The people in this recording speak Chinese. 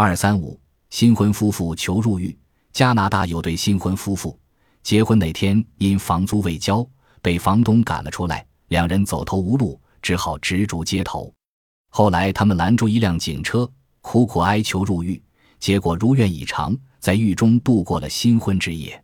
二三五新婚夫妇求入狱加拿大有对新婚夫妇。结婚那天因房租未交被房东赶了出来两人走投无路只好直逐街头。后来他们拦住一辆警车苦苦哀求入狱结果如愿以偿在狱中度过了新婚之夜。